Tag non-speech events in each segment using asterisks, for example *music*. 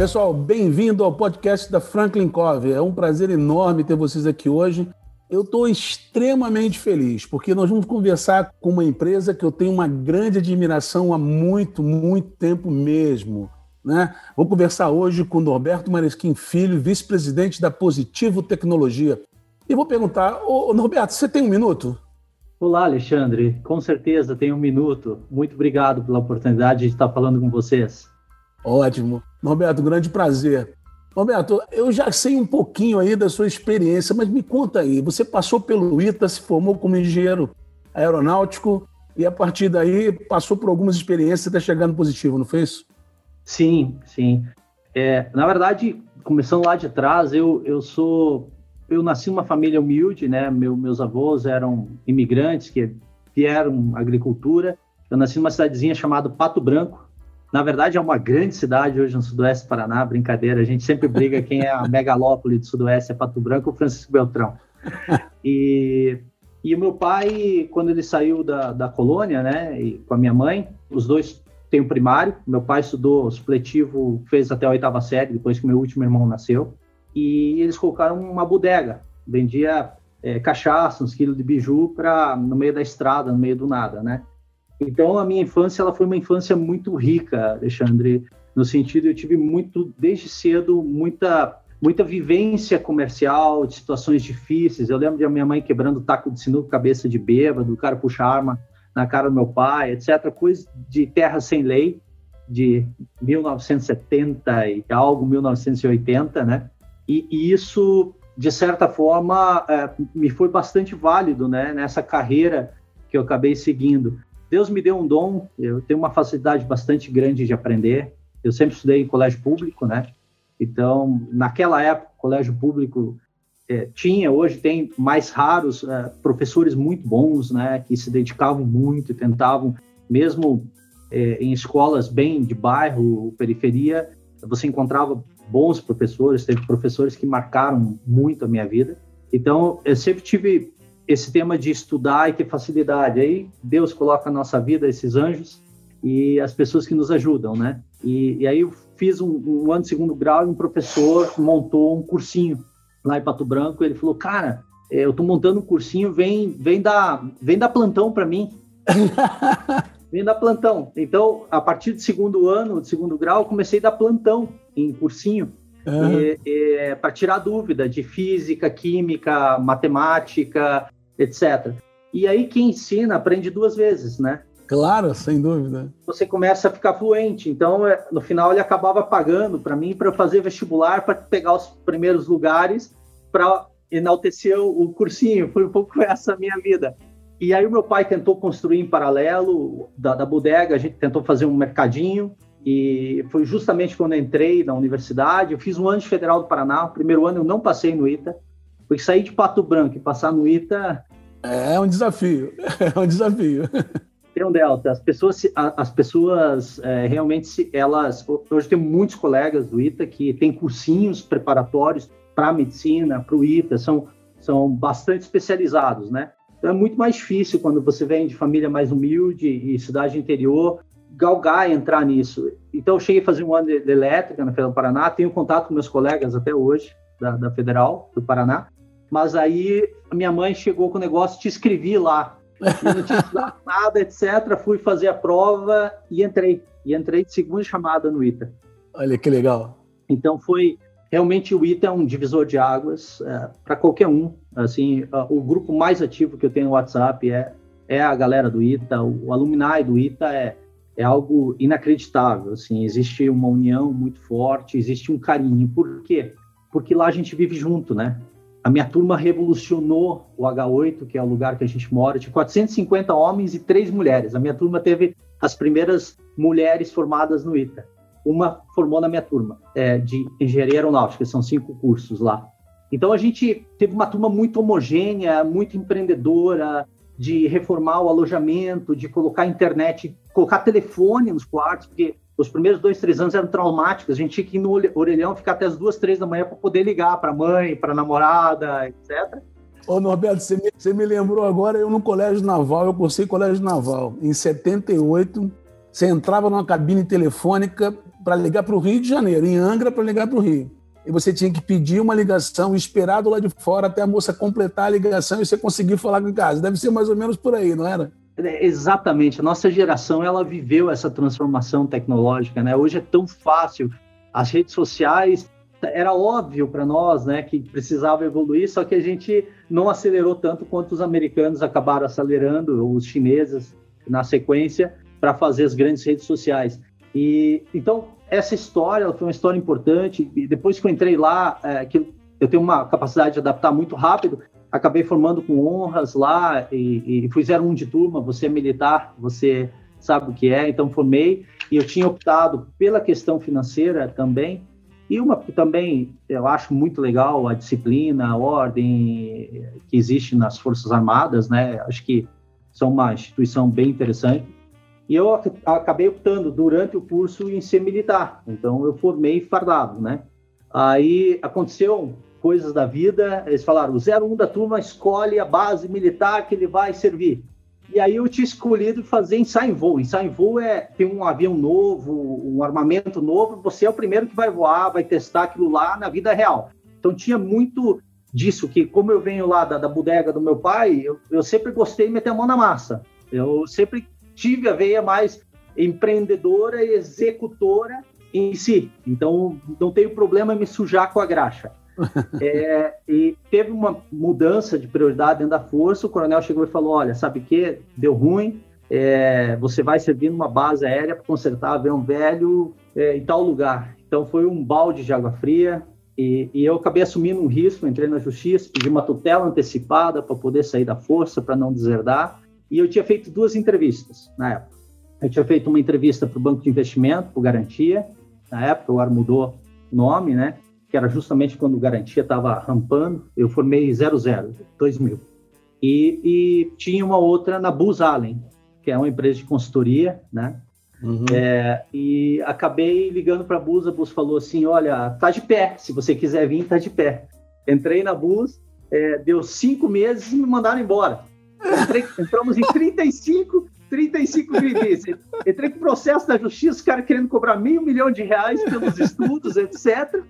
Pessoal, bem-vindo ao podcast da Franklin Covey. É um prazer enorme ter vocês aqui hoje. Eu estou extremamente feliz, porque nós vamos conversar com uma empresa que eu tenho uma grande admiração há muito, muito tempo mesmo. Né? Vou conversar hoje com Norberto Maresquim Filho, vice-presidente da Positivo Tecnologia. E vou perguntar, ô, Norberto, você tem um minuto? Olá, Alexandre. Com certeza tenho um minuto. Muito obrigado pela oportunidade de estar falando com vocês. Ótimo. Norberto, grande prazer. Norberto, eu já sei um pouquinho aí da sua experiência, mas me conta aí. Você passou pelo ITA, se formou como engenheiro aeronáutico e a partir daí passou por algumas experiências até chegar no positivo, não foi isso? Sim, sim. É, na verdade, começando lá de trás, eu, eu sou. Eu nasci numa família humilde, né? Meu, meus avós eram imigrantes que vieram agricultura. Eu nasci numa cidadezinha chamada Pato Branco, na verdade, é uma grande cidade hoje no Sudoeste do Paraná, brincadeira. A gente sempre briga quem é a megalópole do Sudoeste, é Pato Branco ou Francisco Beltrão. E, e o meu pai, quando ele saiu da, da colônia, né, e com a minha mãe, os dois têm o primário. Meu pai estudou supletivo, fez até a oitava série, depois que meu último irmão nasceu. E eles colocaram uma bodega, vendia é, cachaça, uns quilos de biju para no meio da estrada, no meio do nada, né? Então, a minha infância ela foi uma infância muito rica, Alexandre, no sentido eu tive muito, desde cedo, muita muita vivência comercial, de situações difíceis. Eu lembro de a minha mãe quebrando taco de sinuca, cabeça de bêbado, o cara puxa arma na cara do meu pai, etc. Coisa de terra sem lei, de 1970 e algo, 1980, né? E, e isso, de certa forma, é, me foi bastante válido, né? Nessa carreira que eu acabei seguindo. Deus me deu um dom, eu tenho uma facilidade bastante grande de aprender. Eu sempre estudei em colégio público, né? Então, naquela época, colégio público é, tinha, hoje tem mais raros é, professores muito bons, né? Que se dedicavam muito e tentavam, mesmo é, em escolas bem de bairro, periferia, você encontrava bons professores, teve professores que marcaram muito a minha vida. Então, eu sempre tive esse tema de estudar e ter facilidade. Aí Deus coloca na nossa vida esses anjos e as pessoas que nos ajudam, né? E, e aí eu fiz um, um, ano de segundo grau e um professor montou um cursinho lá em Pato Branco. ele falou, cara, é, eu tô montando um cursinho, vem, vem dar, vem dar plantão para mim. *laughs* vem dar plantão. Então, a partir do segundo ano, de segundo grau, comecei a dar plantão em cursinho. Uhum. para tirar dúvida de física, química, matemática, etc. E aí quem ensina aprende duas vezes, né? Claro, sem dúvida. Você começa a ficar fluente. Então, é, no final, ele acabava pagando para mim para fazer vestibular, para pegar os primeiros lugares, para enaltecer o cursinho. Foi um pouco essa a minha vida. E aí, o meu pai tentou construir em paralelo da, da bodega, a gente tentou fazer um mercadinho. E foi justamente quando entrei na universidade. Eu fiz um ano de Federal do Paraná. O primeiro ano eu não passei no ITA, porque sair de Pato Branco e passar no ITA é um desafio, *laughs* é um desafio. Tem um delta. As pessoas, as pessoas é, realmente, elas. Hoje tem muitos colegas do ITA que têm cursinhos preparatórios para medicina, para o ITA, são, são bastante especializados, né? Então é muito mais difícil quando você vem de família mais humilde e cidade interior, galgar entrar nisso. Então eu cheguei a fazer um ano de elétrica na Federal do Paraná, tenho contato com meus colegas até hoje, da, da Federal do Paraná, mas aí a minha mãe chegou com o negócio, te escrevi lá. Eu não tinha *laughs* estudado nada, etc. Fui fazer a prova e entrei. E entrei de segunda chamada no ITA. Olha que legal. Então foi realmente o ITA é um divisor de águas é, para qualquer um. Assim, o grupo mais ativo que eu tenho no WhatsApp é é a galera do ITA, o, o alumni do ITA é é algo inacreditável. Assim, existe uma união muito forte, existe um carinho. Por quê? Porque lá a gente vive junto, né? A minha turma revolucionou o H8, que é o lugar que a gente mora, de 450 homens e três mulheres. A minha turma teve as primeiras mulheres formadas no ITA. uma formou na minha turma é, de engenharia aeronáutica, são cinco cursos lá. Então a gente teve uma turma muito homogênea, muito empreendedora, de reformar o alojamento, de colocar internet, colocar telefone nos quartos, porque os primeiros dois, três anos eram traumáticos. A gente tinha que ir no orelhão, ficar até as duas, três da manhã para poder ligar para a mãe, para a namorada, etc. Ô, Norberto, você me, você me, lembrou agora, eu no colégio naval, eu cursei colégio naval. Em 78, você entrava numa cabine telefônica para ligar para o Rio de Janeiro, em Angra para ligar para o Rio. E você tinha que pedir uma ligação, esperar do lado de fora até a moça completar a ligação e você conseguir falar com casa. Deve ser mais ou menos por aí, não era? É, exatamente. A nossa geração ela viveu essa transformação tecnológica, né? Hoje é tão fácil. As redes sociais era óbvio para nós, né, que precisava evoluir, só que a gente não acelerou tanto quanto os americanos acabaram acelerando, os chineses na sequência para fazer as grandes redes sociais. E então essa história foi uma história importante. E depois que eu entrei lá, é, que eu tenho uma capacidade de adaptar muito rápido, acabei formando com honras lá e, e fui 01 de turma, você é militar, você sabe o que é, então formei e eu tinha optado pela questão financeira também e uma que também eu acho muito legal a disciplina, a ordem que existe nas Forças Armadas, né? Acho que são uma instituição bem interessante. E eu acabei optando durante o curso em ser militar. Então eu formei fardado, né? Aí aconteceu coisas da vida, eles falaram, o 01 da turma escolhe a base militar que ele vai servir. E aí eu tinha escolhido fazer ensaio em voo. Ensaio em voo é ter um avião novo, um armamento novo, você é o primeiro que vai voar, vai testar aquilo lá na vida real. Então tinha muito disso, que como eu venho lá da, da bodega do meu pai, eu, eu sempre gostei de meter a mão na massa. Eu sempre tive a veia mais empreendedora e executora em si. Então não tenho problema em me sujar com a graxa. É, e teve uma mudança de prioridade dentro da força. O coronel chegou e falou: Olha, sabe o que? Deu ruim. É, você vai servir numa base aérea para consertar avião velho é, em tal lugar. Então foi um balde de água fria. E, e, eu acabei assumindo um risco, entrei na justiça, pedi uma tutela antecipada para poder sair da força, para não deserdar. E eu tinha feito duas entrevistas na época. Eu tinha feito uma entrevista para o Banco de Investimento, por Garantia. Na época, o ar mudou nome, né? Que era justamente quando Garantia estava rampando. Eu formei 00, 2000. E, e tinha uma outra na Booz Allen, que é uma empresa de consultoria, né? Uhum. É, e acabei ligando para a Bus, a Bus falou assim, olha, tá de pé, se você quiser vir, tá de pé. Entrei na Bus, é, deu cinco meses e me mandaram embora. Entrei, entramos em 35, 35 gridis. Entrei com processo da justiça, os caras querendo cobrar meio milhão de reais pelos estudos, etc.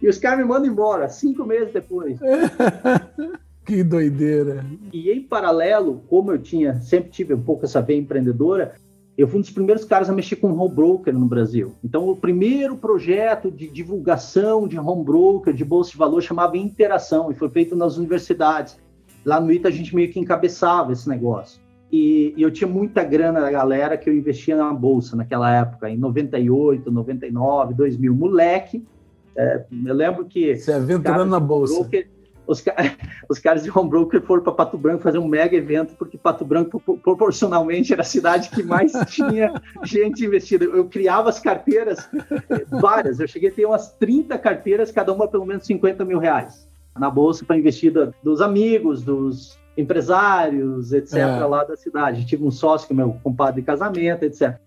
E os caras me mandam embora, cinco meses depois. *laughs* que doideira. E em paralelo, como eu tinha, sempre tive um pouco essa veia empreendedora, eu fui um dos primeiros caras a mexer com home broker no Brasil. Então, o primeiro projeto de divulgação de home broker, de bolsa de valor, chamava Interação, e foi feito nas universidades. Lá no ITA, a gente meio que encabeçava esse negócio. E, e, eu tinha muita grana da galera que eu investia na bolsa naquela época, em 98, 99, 2000. Moleque, é, eu lembro que. Você aventurando na bolsa. Broker, os, *laughs* os, caras de home broker foram para Pato Branco fazer um mega evento, porque Pato Branco, proporcionalmente, era a cidade que mais *laughs* tinha gente investida. Eu criava as carteiras, várias. Eu cheguei a ter umas 30 carteiras, cada uma pelo menos 50 mil reais na bolsa para investida dos amigos, dos empresários, etc., é. lá da cidade. Tive um sócio é meu compadre de casamento, etc.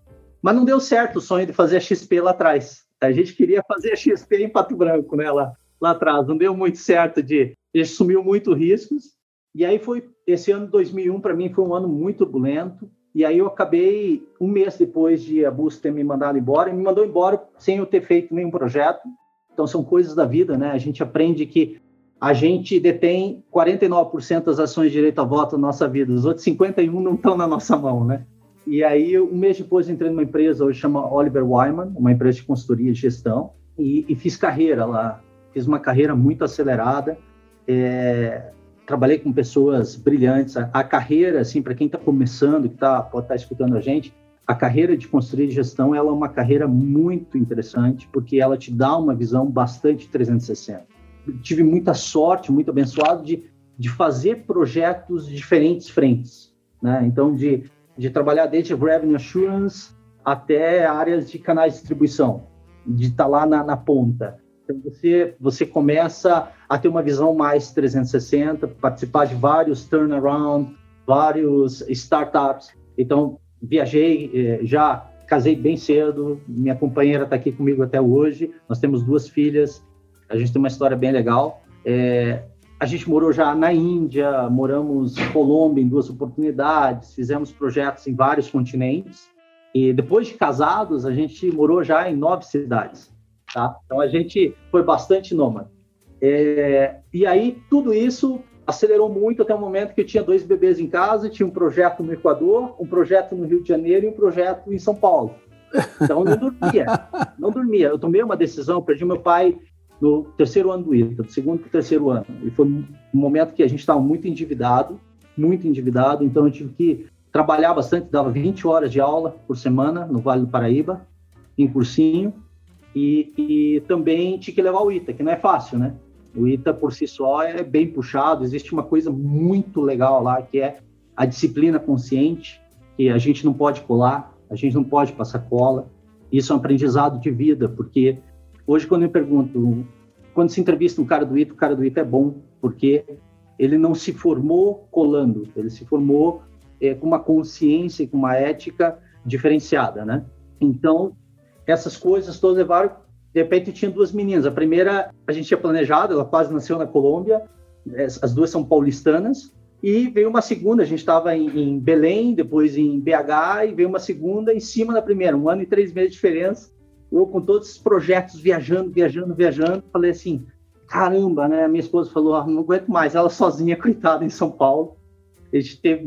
Mas não deu certo o sonho de fazer a XP lá atrás. A gente queria fazer a XP em Pato Branco, né, lá, lá atrás. Não deu muito certo de... A gente sumiu muito riscos. E aí foi... Esse ano 2001, para mim, foi um ano muito turbulento. E aí eu acabei, um mês depois de a Bus ter me mandado embora, e me mandou embora sem eu ter feito nenhum projeto. Então são coisas da vida, né? A gente aprende que a gente detém 49% das ações de direito a voto na nossa vida, os outros 51 não estão na nossa mão, né? E aí, um mês depois, entrei numa empresa hoje chama Oliver Wyman, uma empresa de consultoria e gestão, e, e fiz carreira lá. Fiz uma carreira muito acelerada. É, trabalhei com pessoas brilhantes. A, a carreira, assim, para quem está começando, que tá, pode estar tá escutando a gente, a carreira de consultoria e gestão ela é uma carreira muito interessante, porque ela te dá uma visão bastante 360. Tive muita sorte, muito abençoado de, de fazer projetos de diferentes frentes. Né? Então, de de trabalhar desde Revenue Assurance até áreas de canais de distribuição. de estar tá lá na, na ponta. Então, você, você começa a ter uma visão mais 360, participar de vários turnaround, vários startups. Então, viajei, eh, já casei bem cedo, minha companheira está aqui comigo até hoje, nós temos duas filhas, a gente tem uma história bem legal. É, a gente morou já na Índia, moramos em Colômbia em duas oportunidades, fizemos projetos em vários continentes. E depois de casados, a gente morou já em nove cidades. Tá? Então a gente foi bastante nômade. É, e aí tudo isso acelerou muito até o momento que eu tinha dois bebês em casa, tinha um projeto no Equador, um projeto no Rio de Janeiro e um projeto em São Paulo. Então não dormia, não dormia. Eu tomei uma decisão, perdi meu pai no terceiro ano do ITA, do segundo para o terceiro ano. E foi um momento que a gente estava muito endividado, muito endividado, então eu tive que trabalhar bastante, dava 20 horas de aula por semana no Vale do Paraíba, em cursinho, e, e também tinha que levar o ITA, que não é fácil, né? O ITA por si só é bem puxado, existe uma coisa muito legal lá, que é a disciplina consciente, que a gente não pode colar, a gente não pode passar cola. Isso é um aprendizado de vida, porque hoje quando eu pergunto, quando se entrevista um cara do ITA, o cara do ITA é bom, porque ele não se formou colando, ele se formou é, com uma consciência e com uma ética diferenciada, né? Então, essas coisas todas levaram. De repente, tinha duas meninas. A primeira, a gente tinha planejado, ela quase nasceu na Colômbia, as duas são paulistanas. E veio uma segunda, a gente estava em, em, Belém, depois em BH, e veio uma segunda em cima da primeira, um ano e três meses de diferença. Eu, com todos esses projetos, viajando, viajando, viajando, falei assim: caramba, né? Minha esposa falou: ah, não aguento mais, ela sozinha, *laughs* coitada, em São Paulo a gente teve,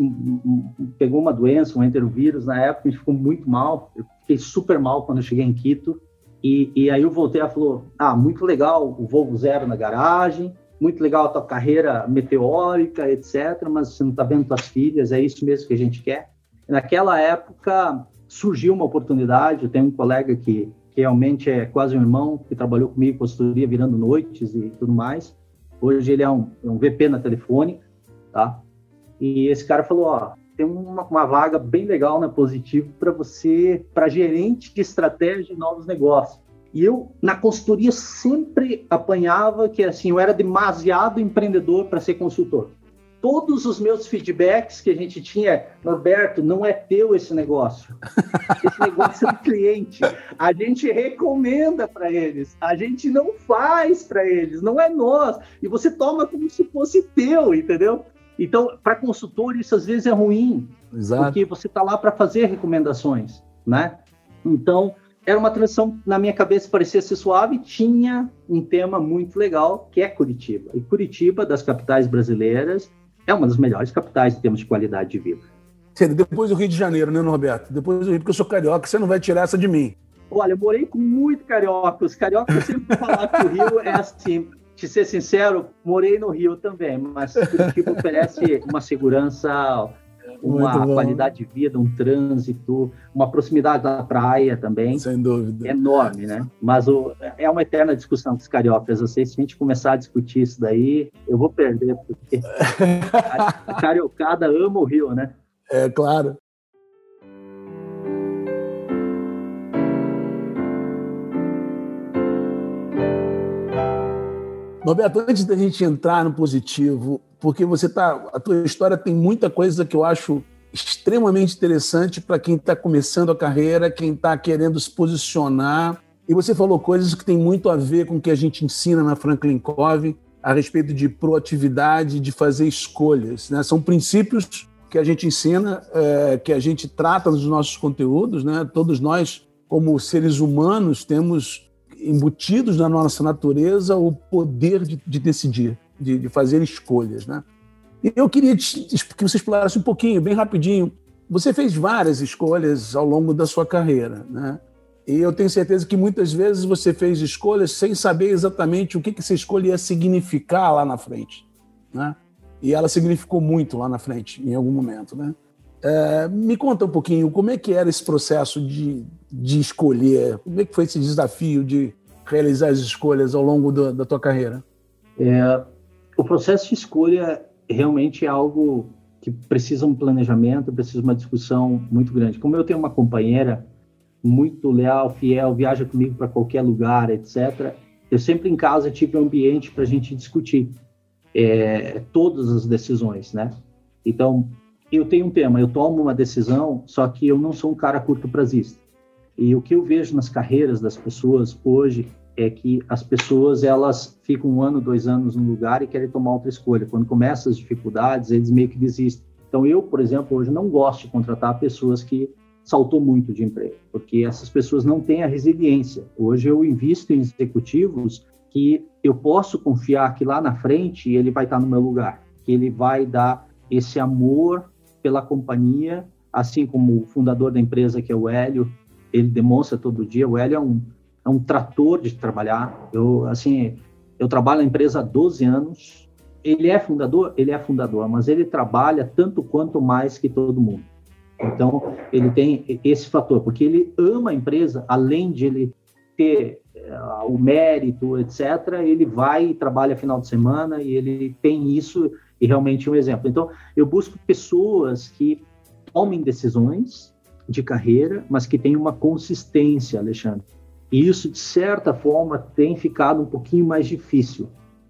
pegou uma doença, um enterovírus na época, a gente ficou muito mal. Eu fiquei super mal quando eu cheguei em Quito. E, e aí o Voltaire falou: Ah, muito legal o Volvo Zero na garagem, muito legal a tua carreira meteórica, etc. Mas você não está vendo tuas filhas, é isso mesmo que a gente quer. Naquela época surgiu uma oportunidade. Eu tenho um colega que, que realmente é quase um irmão, que trabalhou comigo em consultoria, virando noites e tudo mais. Hoje ele é um, é um VP na Telefônica, tá? E esse cara falou: ó, tem uma, uma vaga bem legal na Positivo para você, para gerente de estratégia de novos negócios. E eu, na consultoria, sempre apanhava que assim, eu era demasiado empreendedor para ser consultor. Todos os meus feedbacks que a gente tinha, Norberto, não é teu esse negócio. *laughs* Esse negócio é do cliente. A gente recomenda para eles. A gente não faz para eles. Não é nós. E você toma como se fosse teu, entendeu? Então, para consultor, isso às vezes é ruim, Exato. porque você está lá para fazer recomendações, né? Então, era uma transição, na minha cabeça, parecia ser suave, tinha um tema muito legal, que é Curitiba. E Curitiba, das capitais brasileiras, é uma das melhores capitais em termos de qualidade de vida. Depois do Rio de Janeiro, né, Roberto? Depois do Rio, porque eu sou carioca, você não vai tirar essa de mim. Olha, eu morei com muito carioca. Os cariocas *laughs* sempre falar que o Rio é assim, te ser sincero, morei no Rio também, mas Curitiba oferece uma segurança, uma qualidade de vida, um trânsito, uma proximidade da praia também. Sem dúvida. Enorme, né? Mas o, é uma eterna discussão com os cariocas. Eu sei, se a gente começar a discutir isso daí, eu vou perder, porque *laughs* a cariocada ama o Rio, né? É, claro. Roberto, antes da gente entrar no positivo, porque você tá, a tua história tem muita coisa que eu acho extremamente interessante para quem está começando a carreira, quem está querendo se posicionar. E você falou coisas que têm muito a ver com o que a gente ensina na Franklin Covey a respeito de proatividade, de fazer escolhas. Né? São princípios que a gente ensina, é, que a gente trata nos nossos conteúdos. Né? Todos nós, como seres humanos, temos embutidos na nossa natureza o poder de, de decidir, de, de, fazer escolhas. Né? E eu queria que você explorasse um pouquinho, bem rapidinho. Você fez várias escolhas ao longo da sua carreira, né? E eu tenho certeza que muitas vezes você fez escolhas sem saber exatamente o que, que essa escolha ia significar lá na frente, né? E ela significou muito lá na frente, em algum momento, né? É, me conta um pouquinho como é que era esse processo de, de escolher, como é que foi esse desafio de realizar as escolhas ao longo do, da tua carreira? É, o processo de escolha realmente é algo que precisa um planejamento, precisa uma discussão muito grande. Como eu tenho uma companheira, muito leal, fiel, viaja comigo para qualquer lugar, etc. Eu sempre em casa tive um ambiente para a gente discutir é, todas as decisões, né? Então, eu tenho um tema, eu tomo uma decisão, só que eu não sou um cara curto prazista. E o que eu vejo nas carreiras das pessoas hoje é que as pessoas elas ficam um ano, dois anos no lugar e querem tomar outra escolha. Quando começam as dificuldades, eles meio que desistem. Então, eu, por exemplo, hoje não gosto de contratar pessoas que saltou muito de emprego, porque essas pessoas não têm a resiliência. Hoje eu invisto em executivos que eu posso confiar que lá na frente ele vai estar no meu lugar, que ele vai dar esse amor pela companhia, assim como o fundador da empresa, que é o Hélio, ele demonstra todo dia. O Hélio é um, é um trator de trabalhar. Eu, assim, eu trabalho na empresa há 12 anos. Ele é fundador? Ele é fundador, mas ele trabalha tanto quanto mais que todo mundo. Então, ele tem esse fator, porque ele ama a empresa, além de ele ter uh, o mérito, etc., ele vai e trabalha final de semana e ele tem isso e realmente um exemplo. Então, eu busco pessoas que tomem decisões de carreira, mas que tenham uma consistência, Alexandre. E isso, de certa forma, tem ficado um pouquinho mais difícil,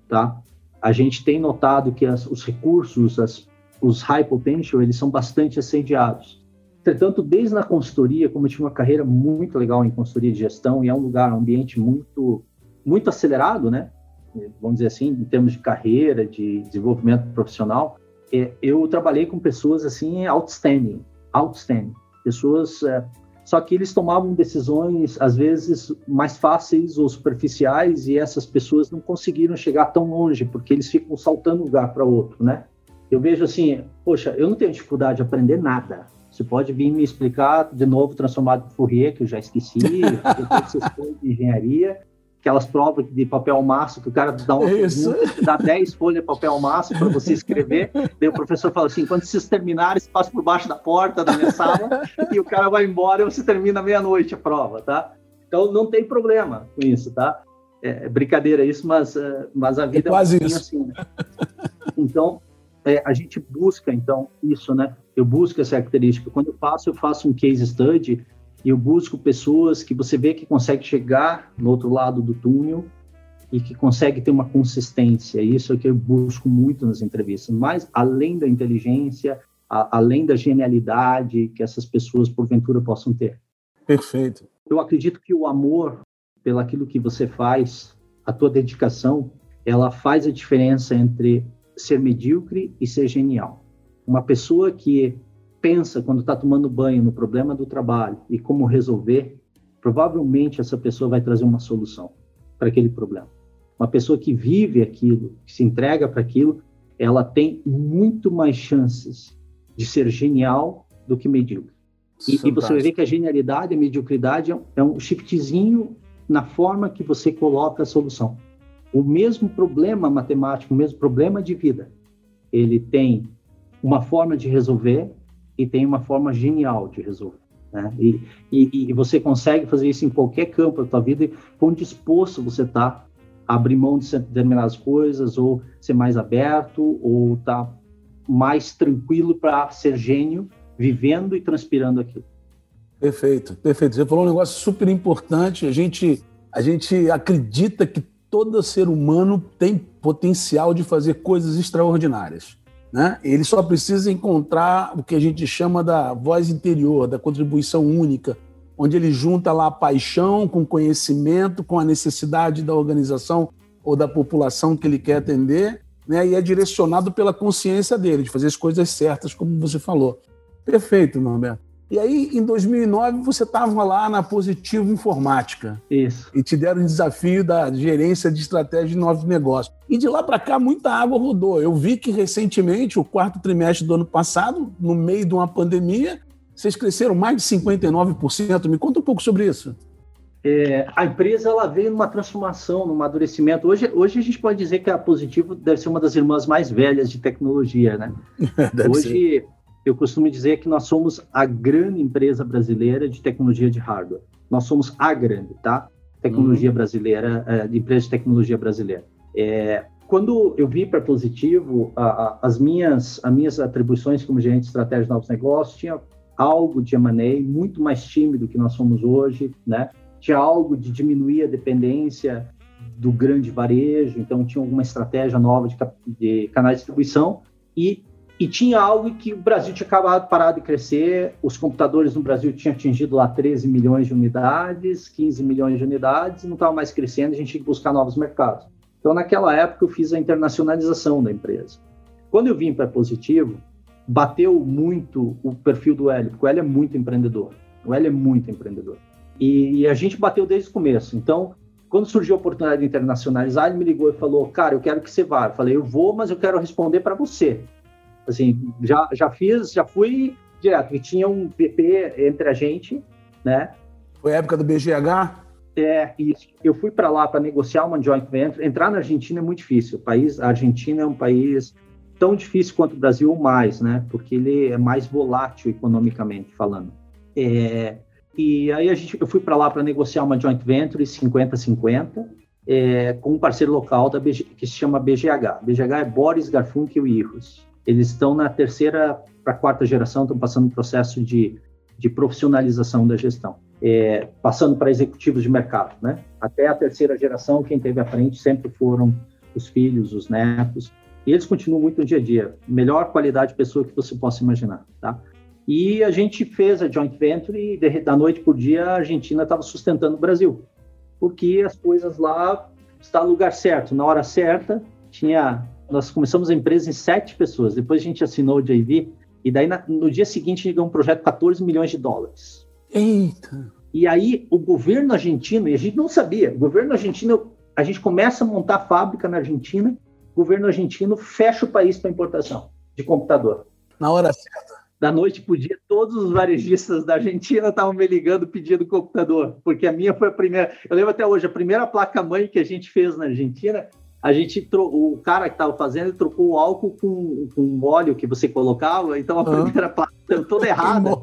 tá? A gente tem notado que as, os recursos, as, os high potential, eles são bastante assediados. Entretanto, desde na consultoria, como eu tive uma carreira muito legal em consultoria de gestão, e é um lugar, um ambiente muito, muito acelerado, né? Vamos dizer assim, em termos de carreira, de desenvolvimento profissional, é, eu trabalhei com pessoas assim outstanding, outstanding, pessoas é, só que eles tomavam decisões às vezes mais fáceis ou superficiais e essas pessoas não conseguiram chegar tão longe porque eles ficam saltando um lugar para outro, né? Eu vejo assim, poxa, eu não tenho dificuldade de aprender nada. Você pode vir me explicar de novo transformado em Fourier, que eu já esqueci, *laughs* coisas de engenharia, aquelas provas de papel massa, que o cara dá, um, dá 10 folhas de papel massa para você escrever, daí o professor fala assim, quando vocês terminarem, você passa por baixo da porta da minha sala, e o cara vai embora e você termina meia-noite a prova, tá? Então, não tem problema com isso, tá? É, é brincadeira isso, mas, é, mas a vida é, quase é um isso. assim, né? Então, é, a gente busca, então, isso, né? Eu busco essa característica. Quando eu faço, eu faço um case study eu busco pessoas que você vê que consegue chegar no outro lado do túnel e que consegue ter uma consistência. Isso é o que eu busco muito nas entrevistas. Mas, além da inteligência, a, além da genialidade que essas pessoas, porventura, possam ter. Perfeito. Eu acredito que o amor pelaquilo que você faz, a tua dedicação, ela faz a diferença entre ser medíocre e ser genial. Uma pessoa que pensa quando está tomando banho no problema do trabalho e como resolver, provavelmente essa pessoa vai trazer uma solução para aquele problema. Uma pessoa que vive aquilo, que se entrega para aquilo, ela tem muito mais chances de ser genial do que medíocre. E, e, você vai ver que a genialidade, a mediocridade é um shiftzinho na forma que você coloca a solução o mesmo problema matemático, o mesmo problema de vida, ele tem uma forma de resolver e tem uma forma genial de resolver. Né? E, e, e, você consegue fazer isso em qualquer campo da tua vida, e quão disposto você está a abrir mão de determinadas coisas, ou ser mais aberto, ou estar tá mais tranquilo para ser gênio, vivendo e transpirando aquilo. Perfeito, perfeito. Você falou um negócio super importante. A gente, a gente acredita que todo ser humano tem potencial de fazer coisas extraordinárias. Né? Ele só precisa encontrar o que a gente chama da voz interior, da contribuição única, onde ele junta lá a paixão com conhecimento, com a necessidade da organização ou da população que ele quer atender, né? e é direcionado pela consciência dele, de fazer as coisas certas, como você falou. Perfeito, Norberto. E aí, em 2009, você estava lá na Positivo Informática. Isso. E te deram o desafio da gerência de estratégia de novos negócios. E de lá para cá, muita água rodou. Eu vi que recentemente, o quarto trimestre do ano passado, no meio de uma pandemia, vocês cresceram mais de 59%. Me conta um pouco sobre isso. É, a empresa ela veio numa transformação, num amadurecimento. Hoje, hoje a gente pode dizer que a Positivo deve ser uma das irmãs mais velhas de tecnologia, né? *laughs* hoje, ser eu costumo dizer que nós somos a grande empresa brasileira de tecnologia de hardware. Nós somos a grande, tá? Tecnologia uhum. brasileira, é, de empresa de tecnologia brasileira. É, quando eu vi para positivo, a, a, as minhas as minhas atribuições como gerente de estratégia de novos negócios tinha algo de M&A, muito mais tímido que nós somos hoje, né? Tinha algo de diminuir a dependência do grande varejo, então tinha alguma estratégia nova de, de canais de distribuição e, e tinha algo que o Brasil tinha acabado parado de crescer, os computadores no Brasil tinham atingido lá 13 milhões de unidades, 15 milhões de unidades, não estava mais crescendo, a gente tinha que buscar novos mercados. Então, naquela época, eu fiz a internacionalização da empresa. Quando eu vim para Positivo, bateu muito o perfil do Hélio, porque o Hélio é muito empreendedor. O Hélio é muito empreendedor. E, e, a gente bateu desde o começo. Então, quando surgiu a oportunidade de internacionalizar, ele me ligou e falou: Cara, eu quero que você vá. Eu falei: Eu vou, mas eu quero responder para você. Assim, já, já fiz, já fui direto. E tinha um PP entre a gente, né? Foi a época do BGH? É, isso. Eu fui para lá para negociar uma joint venture. Entrar na Argentina é muito difícil. O país, a Argentina é um país tão difícil quanto o Brasil ou mais, né? Porque ele é mais volátil economicamente falando. É, e aí a gente, eu fui para lá para negociar uma joint venture 50-50 é, com um parceiro local da BG, que se chama BGH. BGH é Boris Garfunkel e Irros. Eles estão na terceira para quarta geração, estão passando um processo de, de profissionalização da gestão é, passando para executivos de mercado, né? Até a terceira geração, quem teve à frente sempre foram os filhos, os netos, e eles continuam muito no dia a dia. Melhor qualidade de pessoa que você possa imaginar, tá? E a gente fez a joint venture e de, da noite por dia a Argentina estava sustentando o Brasil, porque as coisas lá está no lugar certo, na hora certa. Tinha, nós começamos a empresa em sete pessoas. Depois a gente assinou o JV e daí na, no dia seguinte a gente ganhou um projeto de 14 milhões de dólares. Eita! E aí o governo argentino, e a gente não sabia, o governo argentino, a gente começa a montar fábrica na Argentina, o governo argentino fecha o país para importação de computador. Na hora certa. Da noite para o dia, todos os varejistas da Argentina estavam me ligando pedindo computador, porque a minha foi a primeira. Eu lembro até hoje, a primeira placa-mãe que a gente fez na Argentina, a gente o cara que estava fazendo trocou o álcool com, com óleo que você colocava, então a uhum. primeira placa toda errada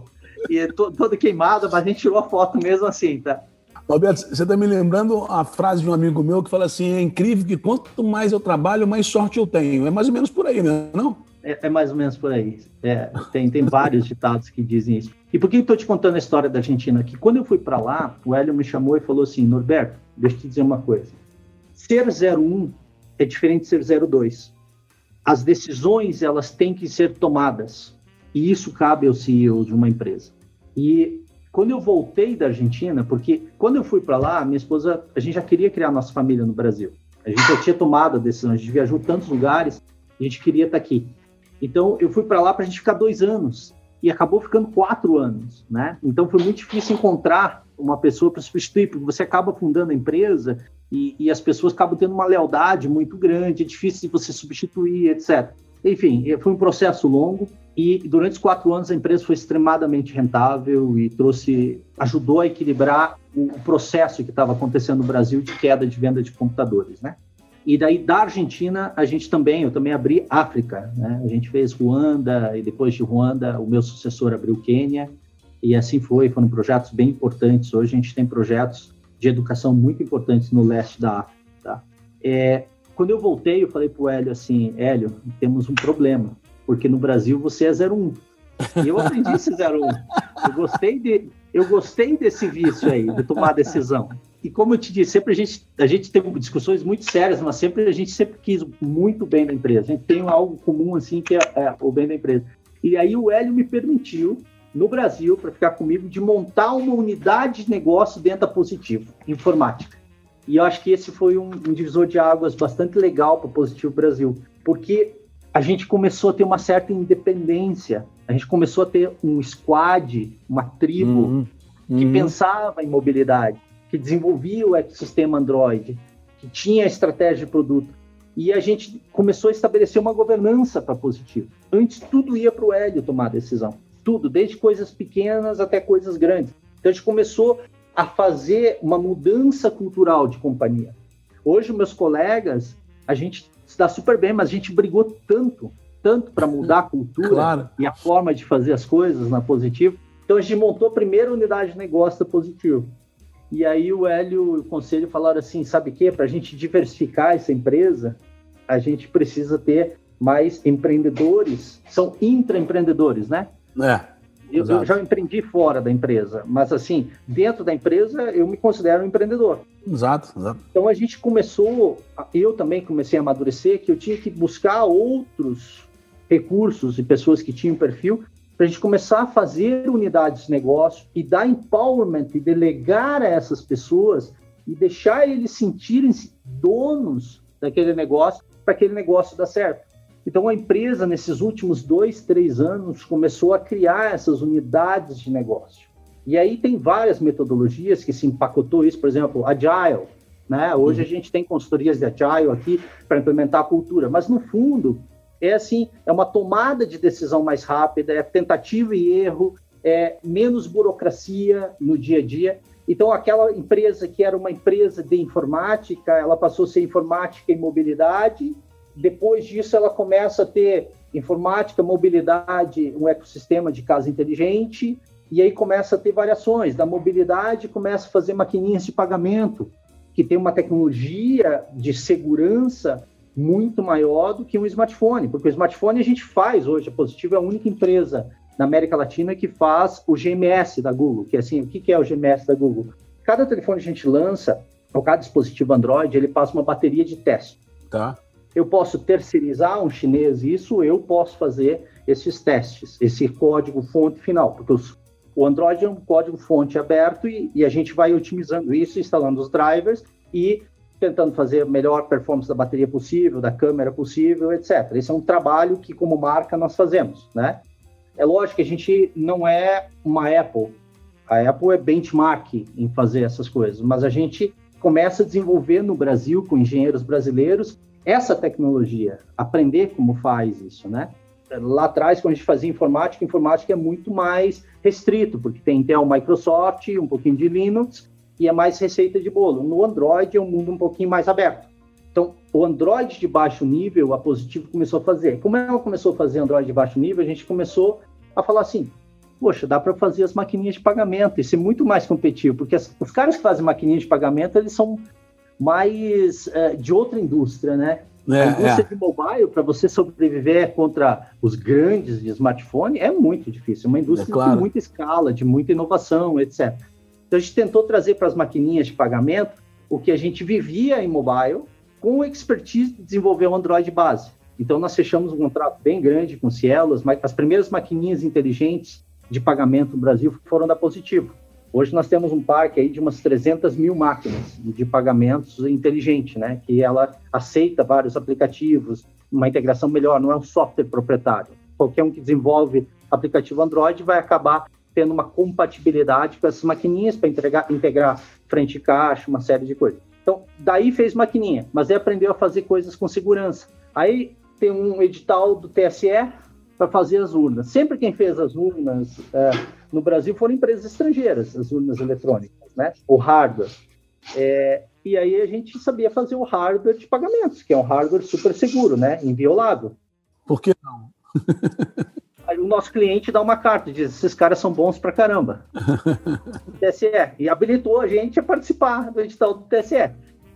e é to, todo queimado, mas a gente tirou a foto mesmo assim, tá? Roberto, você está me lembrando a frase de um amigo meu que fala assim: é incrível que quanto mais eu trabalho, mais sorte eu tenho. É mais ou menos por aí, né? Não? É, é mais ou menos por aí. É, tem, tem vários ditados que dizem isso. E por que estou te contando a história da Argentina? Que quando eu fui para lá, o Hélio me chamou e falou assim: Norberto, deixa eu te dizer uma coisa. Ser 01 é diferente de ser 02. As decisões elas têm que ser tomadas e isso cabe ao CEO de uma empresa. E quando eu voltei da Argentina, porque quando eu fui para lá, minha esposa, a gente já queria criar nossa família no Brasil. A gente já tinha tomado a decisão, a gente viajou tantos lugares, a gente queria estar tá aqui. Então eu fui para lá para a gente ficar dois anos e acabou ficando quatro anos, né? Então foi muito difícil encontrar uma pessoa para substituir, porque você acaba fundando a empresa e, e, as pessoas acabam tendo uma lealdade muito grande, é difícil de você substituir, etc. Enfim, foi um processo longo. E durante os quatro anos a empresa foi extremamente rentável e trouxe, ajudou a equilibrar o, processo que estava acontecendo no Brasil de queda de venda de computadores, né? E daí da Argentina a gente também, eu também abri África, né? A gente fez Ruanda e depois de Ruanda o meu sucessor abriu Quênia e assim foi. Foram projetos bem importantes. Hoje a gente tem projetos de educação muito importantes no leste da África. Tá? É, quando eu voltei, eu falei para o Hélio assim, Hélio, temos um problema porque no Brasil você é 01. E eu aprendi esse 01. Eu gostei, de, eu gostei desse vício aí, de tomar decisão. E como eu te disse, sempre a gente, a gente teve discussões muito sérias, mas sempre a gente sempre quis muito bem da empresa. A gente tem algo comum assim que é, é o bem da empresa. E aí o Hélio me permitiu no Brasil para ficar comigo de montar uma unidade de negócio dentro da Positivo, informática. E eu acho que esse foi um, um divisor de águas bastante legal para o Positivo Brasil, porque a gente começou a ter uma certa independência. A gente começou a ter um squad, uma tribo uhum. que uhum. pensava em mobilidade, que desenvolvia o ecossistema Android, que tinha estratégia de produto. E a gente começou a estabelecer uma governança para positivo. Antes, tudo ia para o Hélio tomar a decisão. Tudo, desde coisas pequenas até coisas grandes. Então, a gente começou a fazer uma mudança cultural de companhia. Hoje, meus colegas, a gente se dá super bem, mas a gente brigou tanto, tanto para mudar a cultura claro. e a forma de fazer as coisas na Positivo. Então a gente montou a primeira unidade de negócio da Positivo. E aí o Hélio e o conselho falaram assim, sabe o quê? Para a gente diversificar essa empresa, a gente precisa ter mais empreendedores, são intraempreendedores, né? É. Eu, eu, já empreendi fora da empresa, mas assim, dentro da empresa eu me considero um empreendedor. Exato, exato. Então a gente começou, eu também comecei a amadurecer que eu tinha que buscar outros recursos e pessoas que tinham perfil para a gente começar a fazer unidades de negócio e dar empowerment e delegar a essas pessoas e deixar eles sentirem-se donos daquele negócio para aquele negócio dar certo. Então a empresa nesses últimos dois, três anos começou a criar essas unidades de negócio. E aí tem várias metodologias que se empacotou isso, por exemplo, Agile. Né? Hoje uhum. a gente tem consultorias de Agile aqui para implementar a cultura, mas no fundo é assim, é uma tomada de decisão mais rápida, é tentativa e erro, é menos burocracia no dia a dia. Então, aquela empresa que era uma empresa de informática, ela passou a ser informática e mobilidade. Depois disso, ela começa a ter informática, mobilidade, um ecossistema de casa inteligente. E aí começa a ter variações. Da mobilidade, começa a fazer maquininhas de pagamento, que tem uma tecnologia de segurança muito maior do que um smartphone, porque o smartphone a gente faz hoje, a Positivo é a única empresa na América Latina que faz o GMS da Google, que é assim, o que é o GMS da Google? Cada telefone que a gente lança, ou cada dispositivo Android, ele passa uma bateria de teste. Tá. Eu posso terceirizar um chinês isso, eu posso fazer esses testes, esse código fonte final, porque os, o Android é um código fonte aberto e, e a gente vai otimizando isso, instalando os drivers e tentando fazer a melhor performance da bateria possível, da câmera possível, etc. Esse é um trabalho que, como marca, nós fazemos, né? É lógico que a gente não é uma Apple. A Apple é benchmark em fazer essas coisas, mas a gente começa a desenvolver no Brasil, com engenheiros brasileiros, essa tecnologia, aprender como faz isso, né? Lá atrás, quando a gente fazia informática, informática é muito mais restrito, porque tem Intel, Microsoft, um pouquinho de Linux, e é mais receita de bolo. No Android é um mundo um pouquinho mais aberto. Então, o Android de baixo nível, a Positivo começou a fazer. Como ela começou a fazer Android de baixo nível, a gente começou a falar assim: poxa, dá para fazer as maquininhas de pagamento e ser muito mais competitivo, porque as, os caras que fazem maquininhas de pagamento, eles são mais é, de outra indústria, né? É, a indústria é. de mobile, para você sobreviver contra os grandes de smartphone, é muito difícil. É uma indústria é claro. de muita escala, de muita inovação, etc. Então a gente tentou trazer para as maquininhas de pagamento o que a gente vivia em mobile com expertise de desenvolver o Android base. Então nós fechamos um contrato bem grande com Cielos, mas as primeiras maquininhas inteligentes de pagamento no Brasil foram da Positivo. Hoje nós temos um parque aí de umas 300 mil máquinas de pagamentos inteligente, né? Que ela aceita vários aplicativos, uma integração melhor, não é um software proprietário. Qualquer um que desenvolve aplicativo Android vai acabar tendo uma compatibilidade com essas maquininhas para integrar frente e caixa, uma série de coisas. Então, daí fez maquininha, mas aí aprendeu a fazer coisas com segurança. Aí tem um edital do TSE para fazer as urnas. Sempre quem fez as urnas é, no Brasil foram empresas estrangeiras, as urnas eletrônicas, né? O hardware. É, e aí a gente sabia fazer o hardware de pagamentos, que é um hardware super seguro, né? Inviolável. Por que não? *laughs* O nosso cliente dá uma carta, diz: esses caras são bons pra caramba. *laughs* TSE. E habilitou a gente a participar do edital do TSE.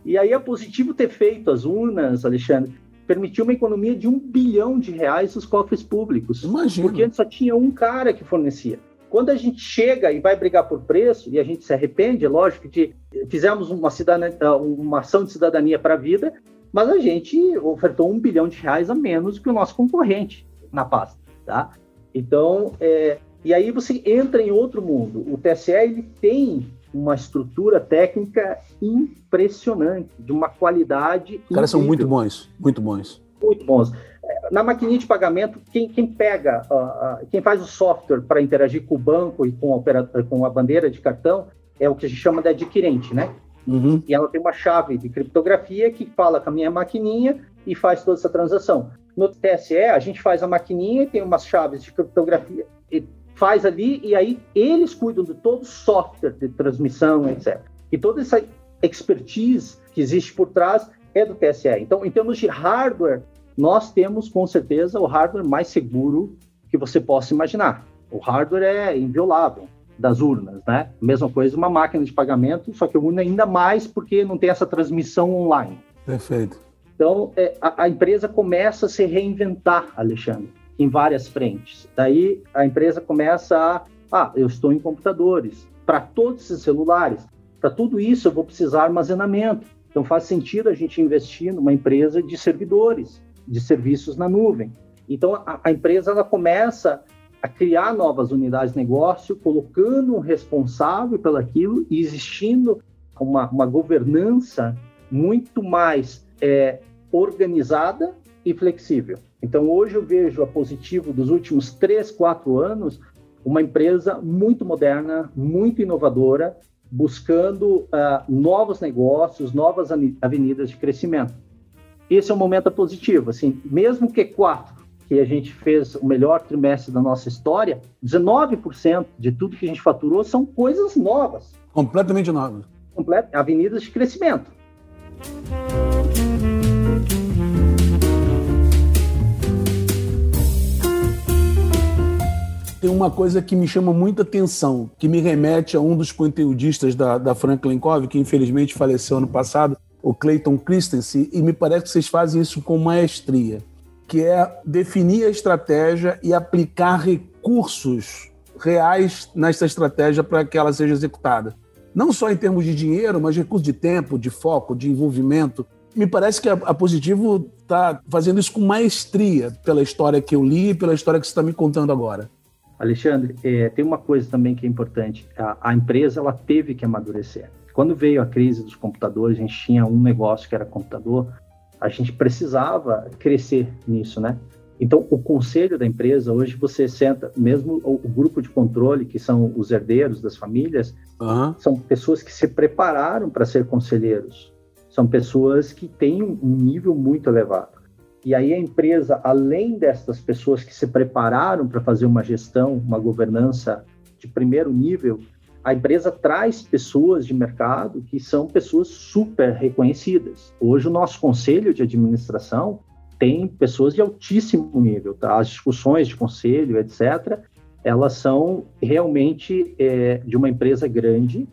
E aí é positivo ter feito as urnas, Alexandre, permitiu uma economia de um bilhão de reais nos cofres públicos. Imagina. Porque antes só tinha um cara que fornecia. Quando a gente chega e vai brigar por preço, e a gente se arrepende, é lógico, de fizemos uma, cidadania, uma ação de cidadania para a vida, mas a gente ofertou um bilhão de reais a menos que o nosso concorrente na pasta, tá? Então, é, e aí você entra em outro mundo. O TSE ele tem uma estrutura técnica impressionante, de uma qualidade. Os caras são muito bons, muito bons. Muito bons. Na maquininha de pagamento, quem, quem pega, uh, uh, quem faz o software para interagir com o banco e com a, com a bandeira de cartão é o que a gente chama de adquirente, né? Uhum. E ela tem uma chave de criptografia que fala com a minha maquininha e faz toda essa transação. No TSE, a gente faz a maquininha, tem umas chaves de criptografia, e faz ali, e aí eles cuidam de todo o software de transmissão, etc. E toda essa expertise que existe por trás é do TSE. Então, em termos de hardware, nós temos com certeza o hardware mais seguro que você possa imaginar. O hardware é inviolável das urnas, né? Mesma coisa uma máquina de pagamento, só que a urna ainda mais porque não tem essa transmissão online. Perfeito. Então, é, a, a, empresa começa a se reinventar, Alexandre. Em várias frentes. Daí a empresa começa a, ah, eu estou em computadores, para todos esses celulares, para tudo isso eu vou precisar armazenamento. Então faz sentido a gente investir numa empresa de servidores, de serviços na nuvem. Então a, a empresa ela começa a criar novas unidades de negócio, colocando um responsável pelaquilo e existindo uma, uma governança muito mais é, organizada e flexível. Então, hoje eu vejo a positivo dos últimos três, quatro anos uma empresa muito moderna, muito inovadora, buscando uh, novos negócios, novas avenidas de crescimento. Esse é um momento positivo. Assim, mesmo que quatro que a gente fez o melhor trimestre da nossa história, 19% de tudo que a gente faturou são coisas novas. Completamente novas. Complet avenidas de crescimento. Tem uma coisa que me chama muita atenção, que me remete a um dos conteudistas da, da Franklin Covey, que infelizmente faleceu ano passado, o Clayton Christensen, e me parece que vocês fazem isso com maestria que é definir a estratégia e aplicar recursos reais nessa estratégia para que ela seja executada. Não só em termos de dinheiro, mas recursos de tempo, de foco, de envolvimento. Me parece que a, a Positivo está fazendo isso com maestria, pela história que eu li e pela história que você está me contando agora. Alexandre, é, tem uma coisa também que é importante. A, a, empresa ela teve que amadurecer. Quando veio a crise dos computadores, a gente tinha um negócio que era computador, a gente precisava crescer nisso, né? Então, o conselho da empresa, hoje você senta, mesmo o, o grupo de controle, que são os herdeiros das famílias, uhum. são pessoas que se prepararam para ser conselheiros. São pessoas que têm um nível muito elevado. E aí a empresa, além dessas pessoas que se prepararam para fazer uma gestão, uma governança de primeiro nível, a empresa traz pessoas de mercado que são pessoas super reconhecidas. Hoje, o nosso conselho de administração tem pessoas de altíssimo nível. Tá? As discussões de conselho, etc., elas são realmente é, de uma empresa grande.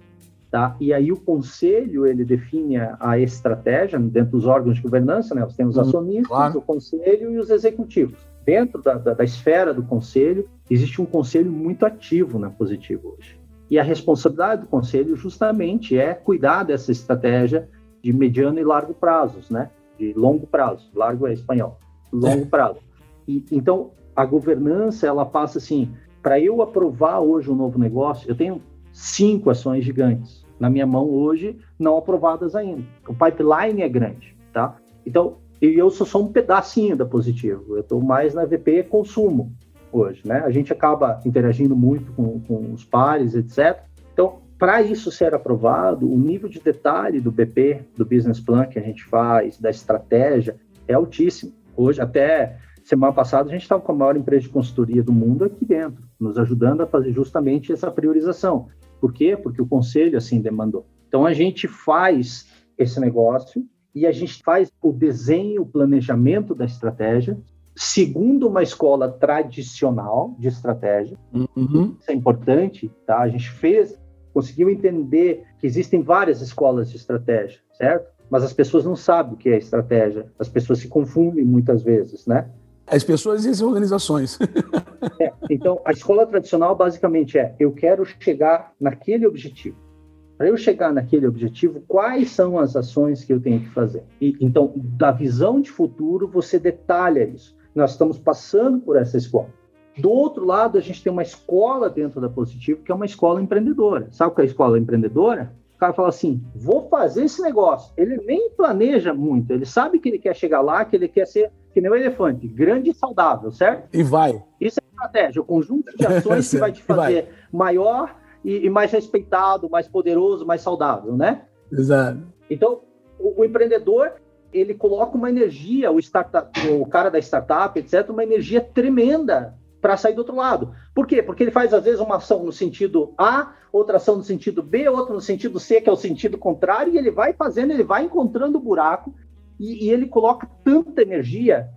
Tá? E aí o conselho ele define a estratégia dentro dos órgãos de governança, né? Nós temos os uhum, acionistas, claro. o conselho e os executivos. Dentro da, da, da esfera do conselho existe um conselho muito ativo na Positivo hoje. E a responsabilidade do conselho justamente é cuidar dessa estratégia de mediano e largo prazos, né? De longo prazo, largo é espanhol, longo é. prazo. E, então, a governança, ela passa assim, para eu aprovar hoje um novo negócio, eu tenho cinco ações gigantes na minha mão hoje, não aprovadas ainda. O pipeline é grande, tá? Então, eu sou só um pedacinho da positivo. Eu estou mais na VP consumo hoje, né? A gente acaba interagindo muito com, com os pares, etc. Então, para isso ser aprovado, o nível de detalhe do BP, do business plan que a gente faz, da estratégia, é altíssimo. Hoje, até semana passada, a gente estava com a maior empresa de consultoria do mundo aqui dentro, nos ajudando a fazer justamente essa priorização. Por quê? Porque o conselho assim demandou. Então, a gente faz esse negócio e a gente faz o desenho, o planejamento da estratégia, segundo uma escola tradicional de estratégia. Uhum. Isso é importante, tá? A gente fez, conseguiu entender que existem várias escolas de estratégia, certo? Mas as pessoas não sabem o que é estratégia. As pessoas se confundem muitas vezes, né? As pessoas e as organizações. é, então, a escola tradicional basicamente é: eu quero chegar naquele objetivo. Para eu chegar naquele objetivo, quais são as ações que eu tenho que fazer? E, então, da visão de futuro, você detalha isso. Nós estamos passando por essa escola. Do outro lado, a gente tem uma escola dentro da Positivo, que é uma escola empreendedora. Sabe o que é a escola empreendedora? O cara fala assim: vou fazer esse negócio. Ele nem planeja muito, ele sabe que ele quer chegar lá, que ele quer ser que nem o um elefante, grande e saudável, certo? E vai. Isso é estratégia, o conjunto de *laughs* ações que vai te fazer vai. maior e, e, mais respeitado, mais poderoso, mais saudável, né? Exato. Então, o, o empreendedor, ele coloca uma energia, o, startup, o cara da startup, etc., uma energia tremenda para sair do outro lado. Por quê? Porque ele faz, às vezes, uma ação no sentido A, outra ação no sentido B, outra no sentido C, que é o sentido contrário, e ele vai fazendo, ele vai encontrando o buraco, e, e ele coloca tanta energia,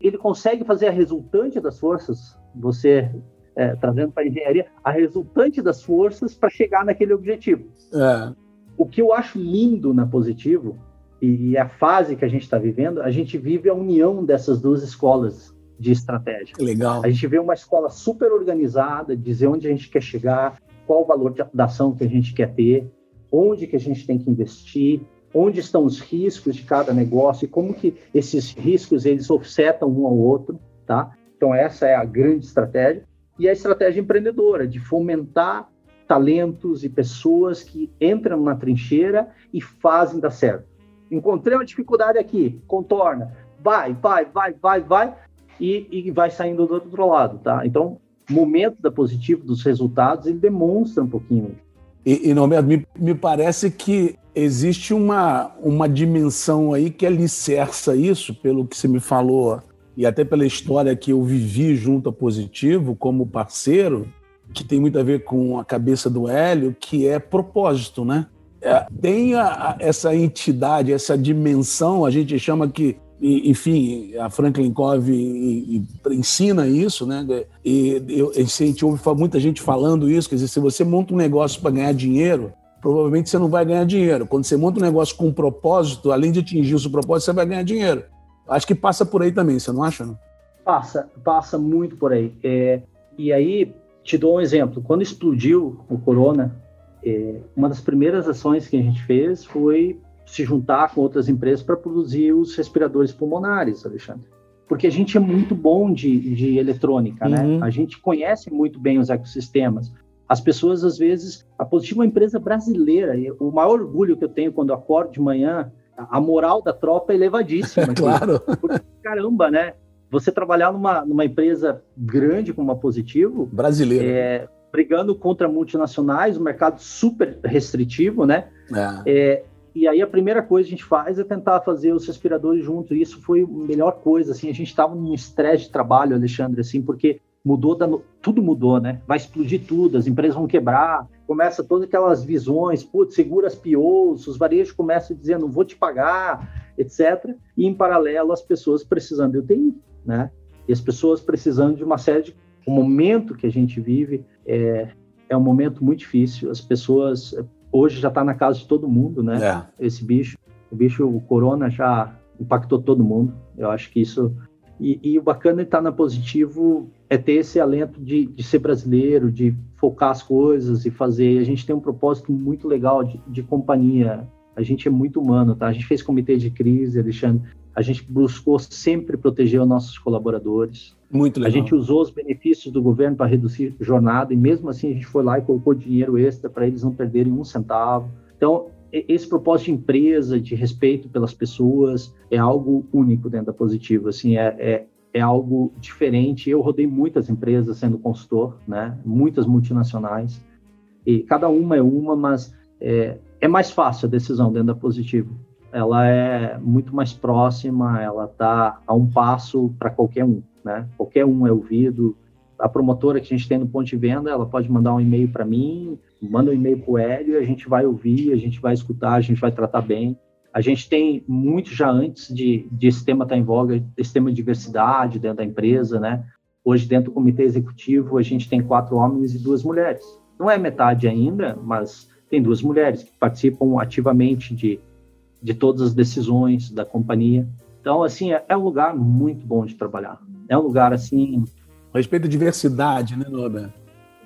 ele consegue fazer a resultante das forças, você é, trazendo para a engenharia, a resultante das forças para chegar naquele objetivo. É. O que eu acho lindo na Positivo e, a fase que a gente está vivendo, a gente vive a união dessas duas escolas de estratégia. Legal. A gente vê uma escola super organizada, dizer onde a gente quer chegar, qual o valor da ação que a gente quer ter, onde que a gente tem que investir, onde estão os riscos de cada negócio e como que esses riscos eles offsetam um ao outro, tá? Então essa é a grande estratégia e a estratégia empreendedora de fomentar talentos e pessoas que entram na trincheira e fazem dar certo. Encontrei uma dificuldade aqui, contorna, vai, vai, vai, vai, vai e, e vai saindo do outro lado, tá? Então, momento da positivo dos resultados, ele demonstra um pouquinho. E, e Norberto, me, me parece que existe uma, uma dimensão aí que alicerça isso, pelo que você me falou, e até pela história que eu vivi junto a Positivo como parceiro, que tem muito a ver com a cabeça do Hélio, que é propósito, né? É, tem a, a, essa entidade, essa dimensão, a gente chama que e, enfim, a Franklin Covey ensina isso, né? E eu, a gente ouve muita gente falando isso, quer dizer, se você monta um negócio para ganhar dinheiro, provavelmente você não vai ganhar dinheiro. Quando você monta um negócio com um propósito, além de atingir o seu propósito, você vai ganhar dinheiro. Acho que passa por aí também, você não acha? Não? Passa, passa muito por aí. É, e aí, te dou um exemplo. Quando explodiu o corona, é, uma das primeiras ações que a gente fez foi se juntar com outras empresas para produzir os respiradores pulmonares, Alexandre. Porque a gente é muito bom de, de eletrônica, né? uhum. né? A gente conhece muito bem os ecossistemas. As pessoas, às vezes, a Positivo é uma empresa brasileira. o maior orgulho que eu tenho quando eu acordo de manhã, a moral da tropa é elevadíssima. *laughs* claro. Porque, caramba, né? Você trabalhar numa, numa empresa grande como a Positivo... Brasileira. É, brigando contra multinacionais, um mercado super restritivo, né? É. É, e aí a primeira coisa que a gente faz é tentar fazer os respiradores juntos. E isso foi a melhor coisa, assim. A gente estava num estresse de trabalho, Alexandre, assim, porque mudou, da, tudo mudou, né? Vai explodir tudo, as empresas vão quebrar, começa todas aquelas visões, putz, segura as POs, os varejos começam dizer, não vou te pagar, etc. E em paralelo, as pessoas precisando de UTI, né? E as pessoas precisando de uma série de... O momento que a gente vive é, é um momento muito difícil, as pessoas hoje já está na casa de todo mundo, né? É. Esse bicho, o bicho, o corona já impactou todo mundo. Eu acho que isso e, e o bacana de estar tá na positivo é ter esse alento de, de, ser brasileiro, de focar as coisas e fazer. A gente tem um propósito muito legal de, de companhia. A gente é muito humano, tá? A gente fez comitê de crise, Alexandre. A gente buscou sempre proteger os nossos colaboradores. Muito legal. A gente usou os benefícios do governo para reduzir jornada e mesmo assim a gente foi lá e colocou dinheiro extra para eles não perderem um centavo. Então, esse propósito de empresa, de respeito pelas pessoas, é algo único dentro da Positivo. Assim, é, é, é algo diferente. Eu rodei muitas empresas sendo consultor, né? Muitas multinacionais e cada uma é uma, mas é, é mais fácil a decisão dentro da Positivo. Ela é muito mais próxima, ela está a um passo para qualquer um né? Qualquer um é ouvido. A promotora que a gente tem no ponto de venda, ela pode mandar um e-mail para mim, manda um e-mail para o Hélio, a gente vai ouvir, a gente vai escutar, a gente vai tratar bem. A gente tem muito já antes de, de esse tema estar tá em voga, esse tema de diversidade dentro da empresa, né? Hoje, dentro do comitê executivo, a gente tem quatro homens e duas mulheres. Não é metade ainda, mas tem duas mulheres que participam ativamente de, de todas as decisões da companhia. Então, assim, é, é um lugar muito bom de trabalhar. É um lugar assim. Respeito à diversidade, né, Norberto?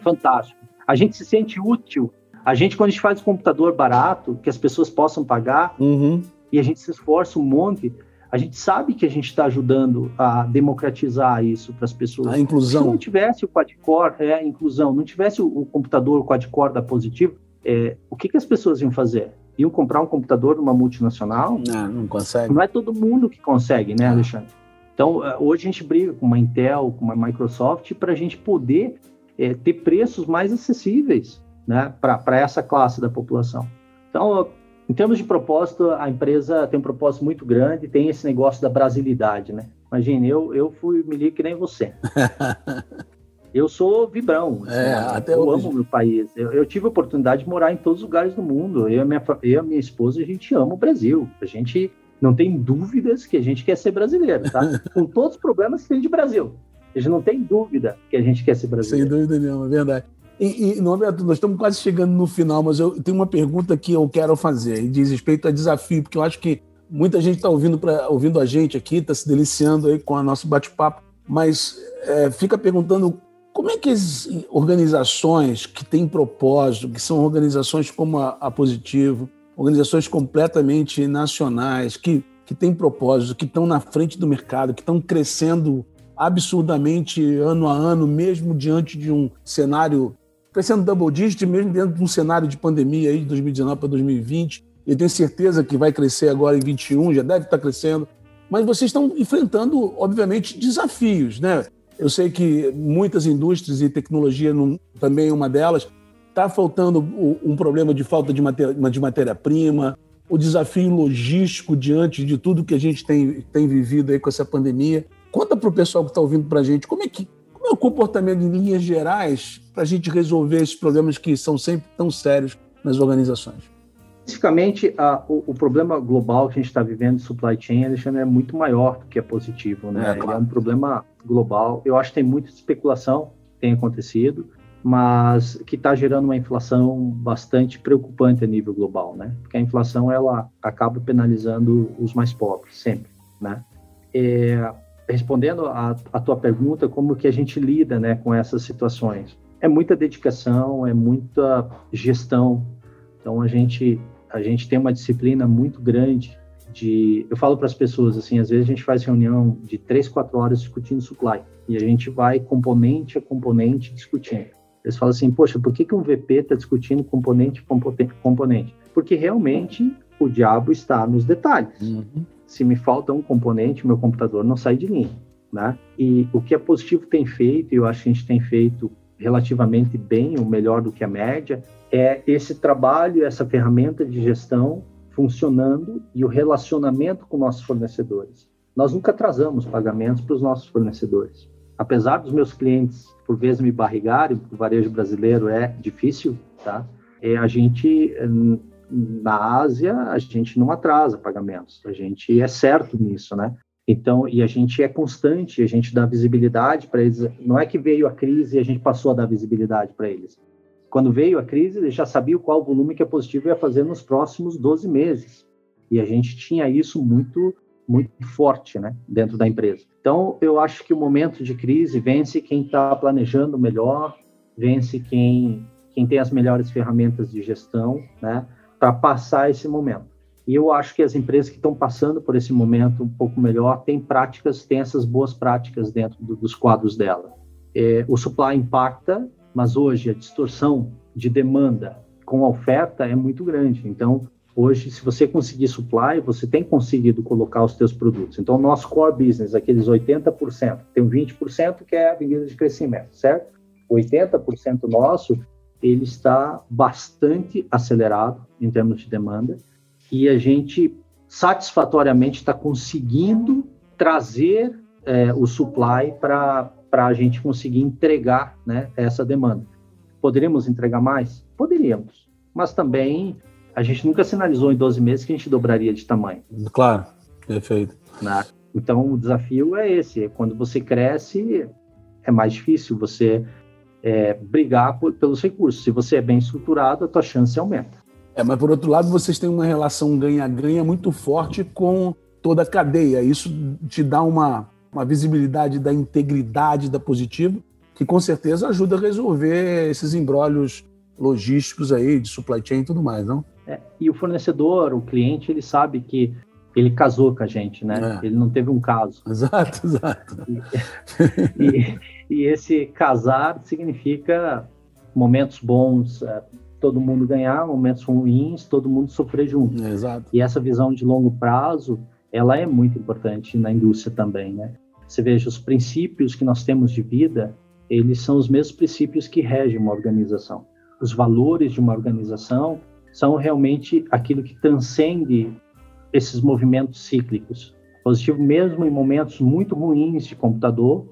Fantástico. A gente se sente útil. A gente, quando a gente faz um computador barato, que as pessoas possam pagar, uhum. e a gente se esforça um monte, a gente sabe que a gente está ajudando a democratizar isso para as pessoas. A inclusão. Se não tivesse o quad-core, é a inclusão, não tivesse o, o computador quad-core da Positivo, é, o que, que as pessoas iam fazer? Iam comprar um computador numa multinacional? Não, não consegue. Não é todo mundo que consegue, né, Alexandre? Então, eh, hoje a gente briga com uma Intel, com uma Microsoft, para a gente poder é, ter preços mais acessíveis né, para essa classe da população. Então, em termos de propósito, a empresa tem um propósito muito grande, tem esse negócio da brasilidade, né? Imagine, eu, eu fui milico que nem você. *laughs* eu sou vibrão. Assim, é, até eu hoje. amo meu país. Eu, eu, tive a oportunidade de morar em todos os lugares do mundo. Eu e, minha, eu e a minha esposa, a gente ama o Brasil. A gente não tem dúvidas que a gente quer ser brasileiro, tá? *laughs* Com todos os problemas que tem de Brasil. A gente não tem dúvida que a gente quer ser brasileiro. Sem dúvida nenhuma, é verdade. E, e Norberto, nós estamos quase chegando no final, mas eu tenho uma pergunta que eu quero fazer, e diz respeito a desafio, porque eu acho que muita gente está ouvindo, ouvindo a gente aqui, está se deliciando aí com o nosso bate-papo, mas é, fica perguntando como é que as organizações que têm propósito, que são organizações como a, Positivo, organizações completamente nacionais, que, que têm propósito, que estão na frente do mercado, que estão crescendo absurdamente ano a ano, mesmo diante de um cenário crescendo double digit, mesmo dentro de um cenário de pandemia aí de 2019 para 2020. Eu tenho certeza que vai crescer agora em 21, já deve estar crescendo. Mas vocês estão enfrentando, obviamente, desafios, né? Eu sei que muitas indústrias e tecnologia também é uma delas. Está faltando um problema de falta de, matéria, de matéria-prima, o desafio logístico diante de tudo que a gente tem, tem vivido aí com essa pandemia. Conta para o pessoal que está ouvindo para a gente como é que como é o comportamento em linhas gerais para a gente resolver esses problemas que são sempre tão sérios nas organizações. Especificamente, a, o, o, problema global que a gente está vivendo de supply chain, Alexandre, é muito maior do que é positivo, né? É, claro. é um problema global. Eu acho que tem muita especulação que tem acontecido, mas que está gerando uma inflação bastante preocupante a nível global, né? Porque a inflação ela acaba penalizando os mais pobres sempre, né? É, respondendo a, a tua pergunta, como que a gente lida, né, com essas situações? É muita dedicação, é muita gestão. Então a gente a gente tem uma disciplina muito grande de. Eu falo para as pessoas assim, às vezes a gente faz reunião de três, quatro horas discutindo supply e a gente vai componente a componente discutindo. Eles falam assim, poxa, por que, que um VP está discutindo componente componente? Porque realmente o diabo está nos detalhes. Uhum. Se me falta um componente, meu computador não sai de linha. Né? E o que a Positivo tem feito, e eu acho que a gente tem feito relativamente bem, ou melhor do que a média, é esse trabalho, essa ferramenta de gestão funcionando e o relacionamento com nossos fornecedores. Nós nunca atrasamos pagamentos para os nossos fornecedores. Apesar dos meus clientes, por vezes, me barrigarem, o varejo brasileiro é difícil, tá? É, a gente, na Ásia, a gente não atrasa pagamentos. A gente é certo nisso, né? Então, e a gente é constante, a gente dá visibilidade para eles. Não é que veio a crise e a gente passou a dar visibilidade para eles. Quando veio a crise, eles já sabiam qual volume que a Positivo ia fazer nos próximos 12 meses. E a gente tinha isso muito muito forte, né, dentro da empresa. Então, eu acho que o momento de crise vence quem está planejando melhor, vence quem quem tem as melhores ferramentas de gestão, né, para passar esse momento. E eu acho que as empresas que estão passando por esse momento um pouco melhor têm práticas, têm essas boas práticas dentro do, dos quadros dela. É, o supply impacta, mas hoje a distorção de demanda com a oferta é muito grande. Então, hoje, se você conseguir supply, você tem conseguido colocar os seus produtos. Então, nosso core business, aqueles 80%, tem um 20% que é a avenida de crescimento, certo? 80% nosso, ele está bastante acelerado em termos de demanda e a gente satisfatoriamente está conseguindo trazer é, o supply para a gente conseguir entregar né, essa demanda. Poderíamos entregar mais? Poderíamos, mas também a gente nunca sinalizou em 12 meses que a gente dobraria de tamanho. Claro, perfeito. Né? Então o desafio é esse: quando você cresce, é mais difícil você é, brigar por, pelos recursos. Se você é bem estruturado, a tua chance aumenta. É, mas por outro lado, vocês têm uma relação ganha-ganha muito forte com toda a cadeia. Isso te dá uma, uma visibilidade da integridade da Positivo, que com certeza ajuda a resolver esses embrólios logísticos aí, de supply chain e tudo mais, não? É, e o fornecedor, o cliente, ele sabe que ele casou com a gente, né? É. Ele não teve um caso. Exato, exato. E, *laughs* e, e esse casar significa momentos bons, é, todo mundo ganhar, momentos ruins, todo mundo sofrer junto. Exato. E essa visão de longo prazo ela é muito importante na indústria também, né? Você veja, os princípios que nós temos de vida, eles são os mesmos princípios que regem uma organização. Os valores de uma organização são realmente aquilo que transcende esses movimentos cíclicos. Positivo, mesmo em momentos muito ruins de computador,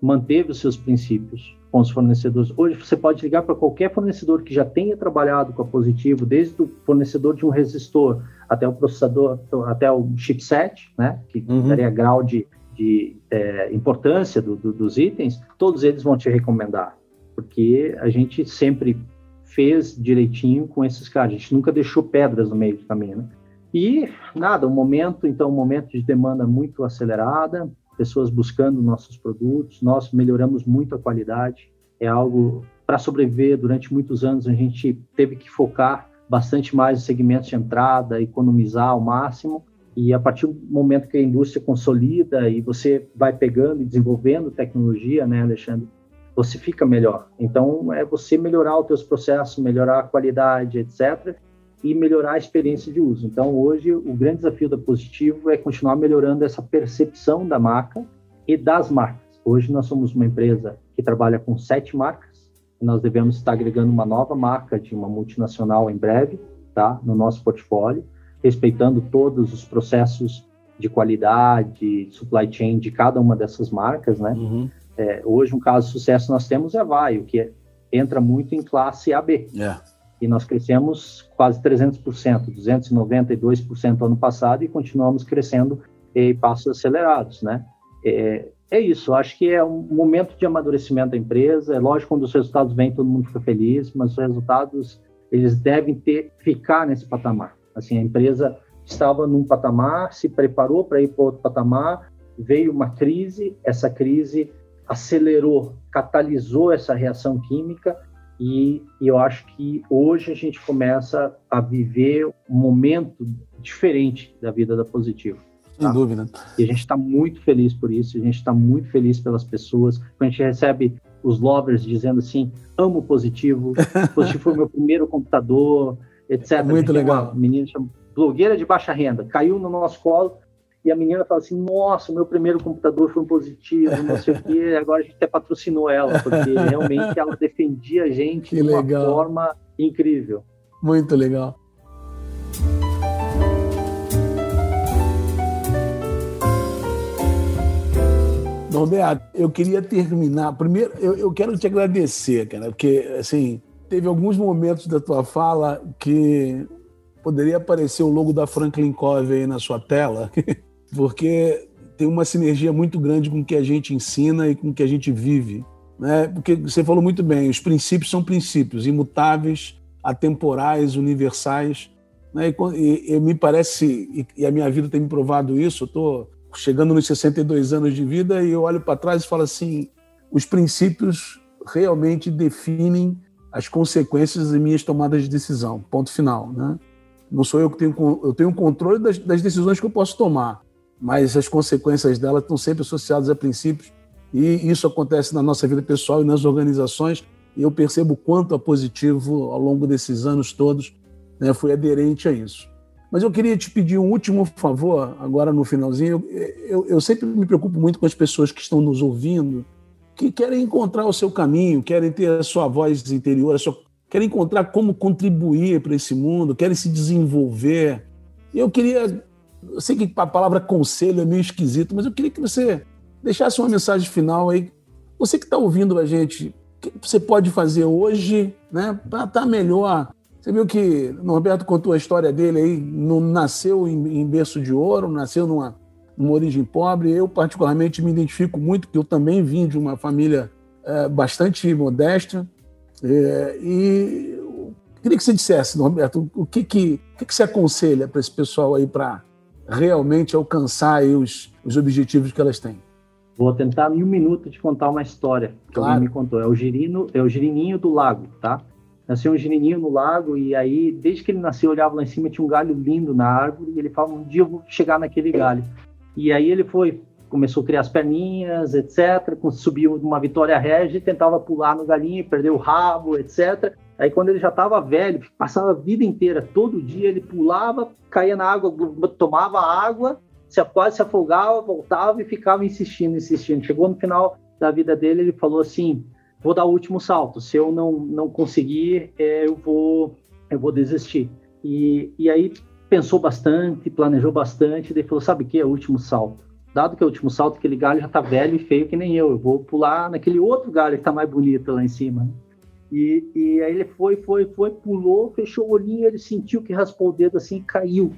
manteve os seus princípios com os fornecedores. Hoje você pode ligar para qualquer fornecedor que já tenha trabalhado com a Positivo, desde o fornecedor de um resistor até o processador, até o chipset, né, que uhum. daria grau de, de é, importância do, do, dos itens, todos eles vão te recomendar, porque a gente sempre fez direitinho com esses caras, a gente nunca deixou pedras no meio do caminho, né? E nada, um momento, então, um momento de demanda muito acelerada, pessoas buscando nossos produtos, nós melhoramos muito a qualidade, é algo para sobreviver durante muitos anos a gente teve que focar bastante mais nos segmentos de entrada, economizar ao máximo, e a partir do momento que a indústria consolida e você vai pegando e desenvolvendo tecnologia, né, Alexandre, você fica melhor. Então, é você melhorar os teus processos, melhorar a qualidade, etc., e melhorar a experiência de uso. Então, hoje, o grande desafio da Positivo é continuar melhorando essa percepção da marca e das marcas. Hoje, nós somos uma empresa que trabalha com sete marcas, nós devemos estar agregando uma nova marca de uma multinacional em breve, tá, no nosso portfólio, respeitando todos os processos de qualidade, supply chain de cada uma dessas marcas, né? Uhum. É, hoje, um caso de sucesso nós temos é a Vaio, que é, entra muito em classe AB. Yeah. E nós crescemos quase 300%, 292% ano passado e continuamos crescendo em passos acelerados, né? É, é isso, acho que é um momento de amadurecimento da empresa. É lógico, quando os resultados vêm, todo mundo fica feliz, mas os resultados, eles devem ter, ficar nesse patamar. Assim, a empresa estava num patamar, se preparou para ir para outro patamar, veio uma crise, essa crise acelerou, catalisou essa reação química e, e, eu acho que hoje a gente começa a viver um momento diferente da vida da Positivo. Sem tá? dúvida. E a gente está muito feliz por isso, a gente está muito feliz pelas pessoas. Quando a gente recebe os lovers dizendo assim, amo Positivo, *laughs* Positivo foi meu primeiro computador, etc. Muito legal. Uma menina chama blogueira de baixa renda, caiu no nosso colo, e a menina fala assim: Nossa, meu primeiro computador foi um positivo, não sei o quê. *laughs* Agora a gente até patrocinou ela, porque realmente ela defendia a gente que de uma legal. forma incrível. Muito legal. Roberto, eu queria terminar. Primeiro, eu, eu quero te agradecer, cara, porque assim teve alguns momentos da tua fala que poderia aparecer o logo da Franklin Covey aí na sua tela. *laughs* porque tem uma sinergia muito grande com o que a gente ensina e com o que a gente vive. Né? Porque você falou muito bem, os princípios são princípios imutáveis, atemporais, universais. Né? E, e, e, me parece, e, e, a minha vida tem me provado isso, eu estou chegando nos 62 anos de vida e eu olho para trás e falo assim, os princípios realmente definem as consequências das minhas tomadas de decisão, ponto final. Né? Não sou eu que tenho, eu tenho controle das, das decisões que eu posso tomar, mas as consequências dela estão sempre associadas a princípios e isso acontece na nossa vida pessoal e nas organizações. E eu percebo quanto a positivo ao longo desses anos todos né, foi aderente a isso. Mas eu queria te pedir um último favor, agora no finalzinho. Eu, eu, eu, sempre me preocupo muito com as pessoas que estão nos ouvindo, que querem encontrar o seu caminho, querem ter a sua voz interior, sua, querem encontrar como contribuir para esse mundo, querem se desenvolver. Eu queria eu sei que a palavra conselho é meio esquisito, mas eu queria que você deixasse uma mensagem final aí. Você que está ouvindo a gente, o que você pode fazer hoje né, para estar tá melhor? Você viu que o Norberto contou a história dele aí, não nasceu em, em berço de ouro, nasceu numa, numa origem pobre. Eu, particularmente, me identifico muito, porque eu também vim de uma família é, bastante modesta. É, e queria que você dissesse, Norberto, o que, que, o que, que você aconselha para esse pessoal aí para realmente alcançar os, os objetivos que elas têm. Vou tentar em um minuto te contar uma história que claro. alguém me contou. É o girino, é o girininho do lago, tá? Nasceu um girininho no lago e aí, desde que ele nasceu, eu olhava lá em cima, tinha um galho lindo na árvore e ele falava, um dia eu vou chegar naquele galho. E aí ele foi, começou a criar as perninhas, etc. Subiu uma Vitória Regia, tentava pular no galinho, perdeu o rabo, etc. Aí quando ele já estava velho, passava a vida inteira, todo dia ele pulava, caía na água, tomava água, se, quase se afogava, voltava e ficava insistindo, insistindo. Chegou no final da vida dele, ele falou assim: vou dar o último salto. Se eu não não conseguir, é, eu vou eu vou desistir. E, e aí pensou bastante, planejou bastante, e falou: sabe o que é o último salto? Dado que é o último salto, aquele galho já está velho e feio que nem eu, eu vou pular naquele outro galho que está mais bonito lá em cima. E, e aí ele foi, foi, foi, pulou, fechou o olhinho, ele sentiu que raspou o dedo assim e caiu.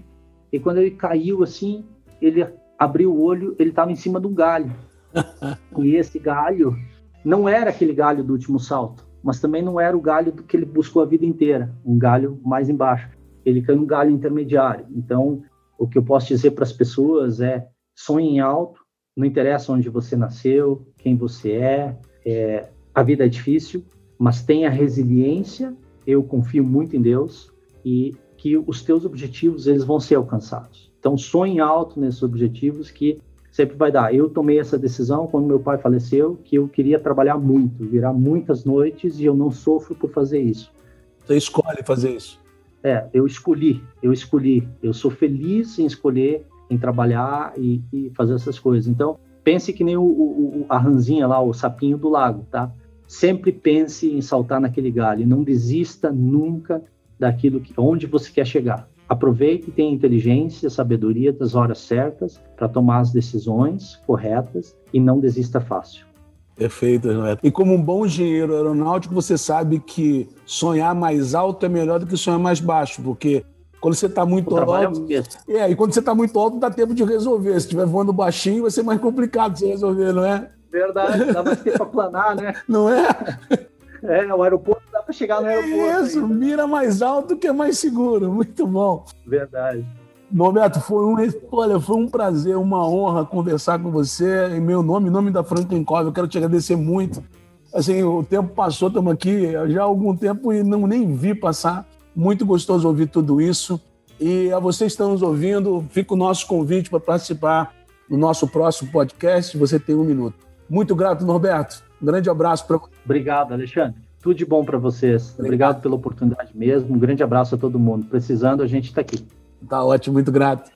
E quando ele caiu assim, ele abriu o olho, ele estava em cima de um galho. *laughs* e esse galho não era aquele galho do último salto, mas também não era o galho do que ele buscou a vida inteira, um galho mais embaixo. Ele caiu um galho intermediário. Então, o que eu posso dizer para as pessoas é sonhem alto, Não interessa onde você nasceu, quem você é, é a vida é difícil, mas tenha resiliência. Eu confio muito em Deus e que os teus objetivos eles vão ser alcançados. Então sonhe alto nesses objetivos que sempre vai dar. Eu tomei essa decisão quando meu pai faleceu que eu queria trabalhar muito, virar muitas noites e eu não sofro por fazer isso. Você escolhe fazer isso? É, eu escolhi, eu escolhi. Eu sou feliz em escolher, em trabalhar e, e fazer essas coisas. Então, pense que nem o, o, a ranzinha lá, o sapinho do lago, tá? Sempre pense em saltar naquele galho. Não desista nunca daquilo que, onde você quer chegar. Aproveite e tenha inteligência, sabedoria das horas certas para tomar as decisões corretas e não desista fácil. Perfeito, Renato. E como um bom engenheiro aeronáutico, você sabe que sonhar mais alto é melhor do que sonhar mais baixo, porque quando você está muito o alto. É, é, e quando você está muito alto, dá tempo de resolver. Se estiver voando baixinho, vai ser mais complicado você resolver, não é? Verdade, dá mais tempo para planar, né? *laughs* Não é? É, o aeroporto dá para chegar no aeroporto. Isso, ainda. mira mais alto que é mais seguro. *laughs* Muito bom. Verdade. Norberto, foi um, olha, foi um prazer, uma honra conversar com você em meu nome, em nome da Franklin Cove. Eu quero te agradecer muito. Assim, o tempo passou, estamos aqui já há algum tempo e não nem vi passar. Muito gostoso ouvir tudo isso. E a vocês que estão nos ouvindo, fica o nosso convite para participar no nosso próximo podcast. Você tem um minuto. Muito grato, Norberto. Um grande abraço para Obrigado, Alexandre. Tudo de bom para vocês. Obrigado. Obrigado pela oportunidade mesmo. Um grande abraço a todo mundo. Precisando, a gente está aqui. Tá ótimo, muito grato.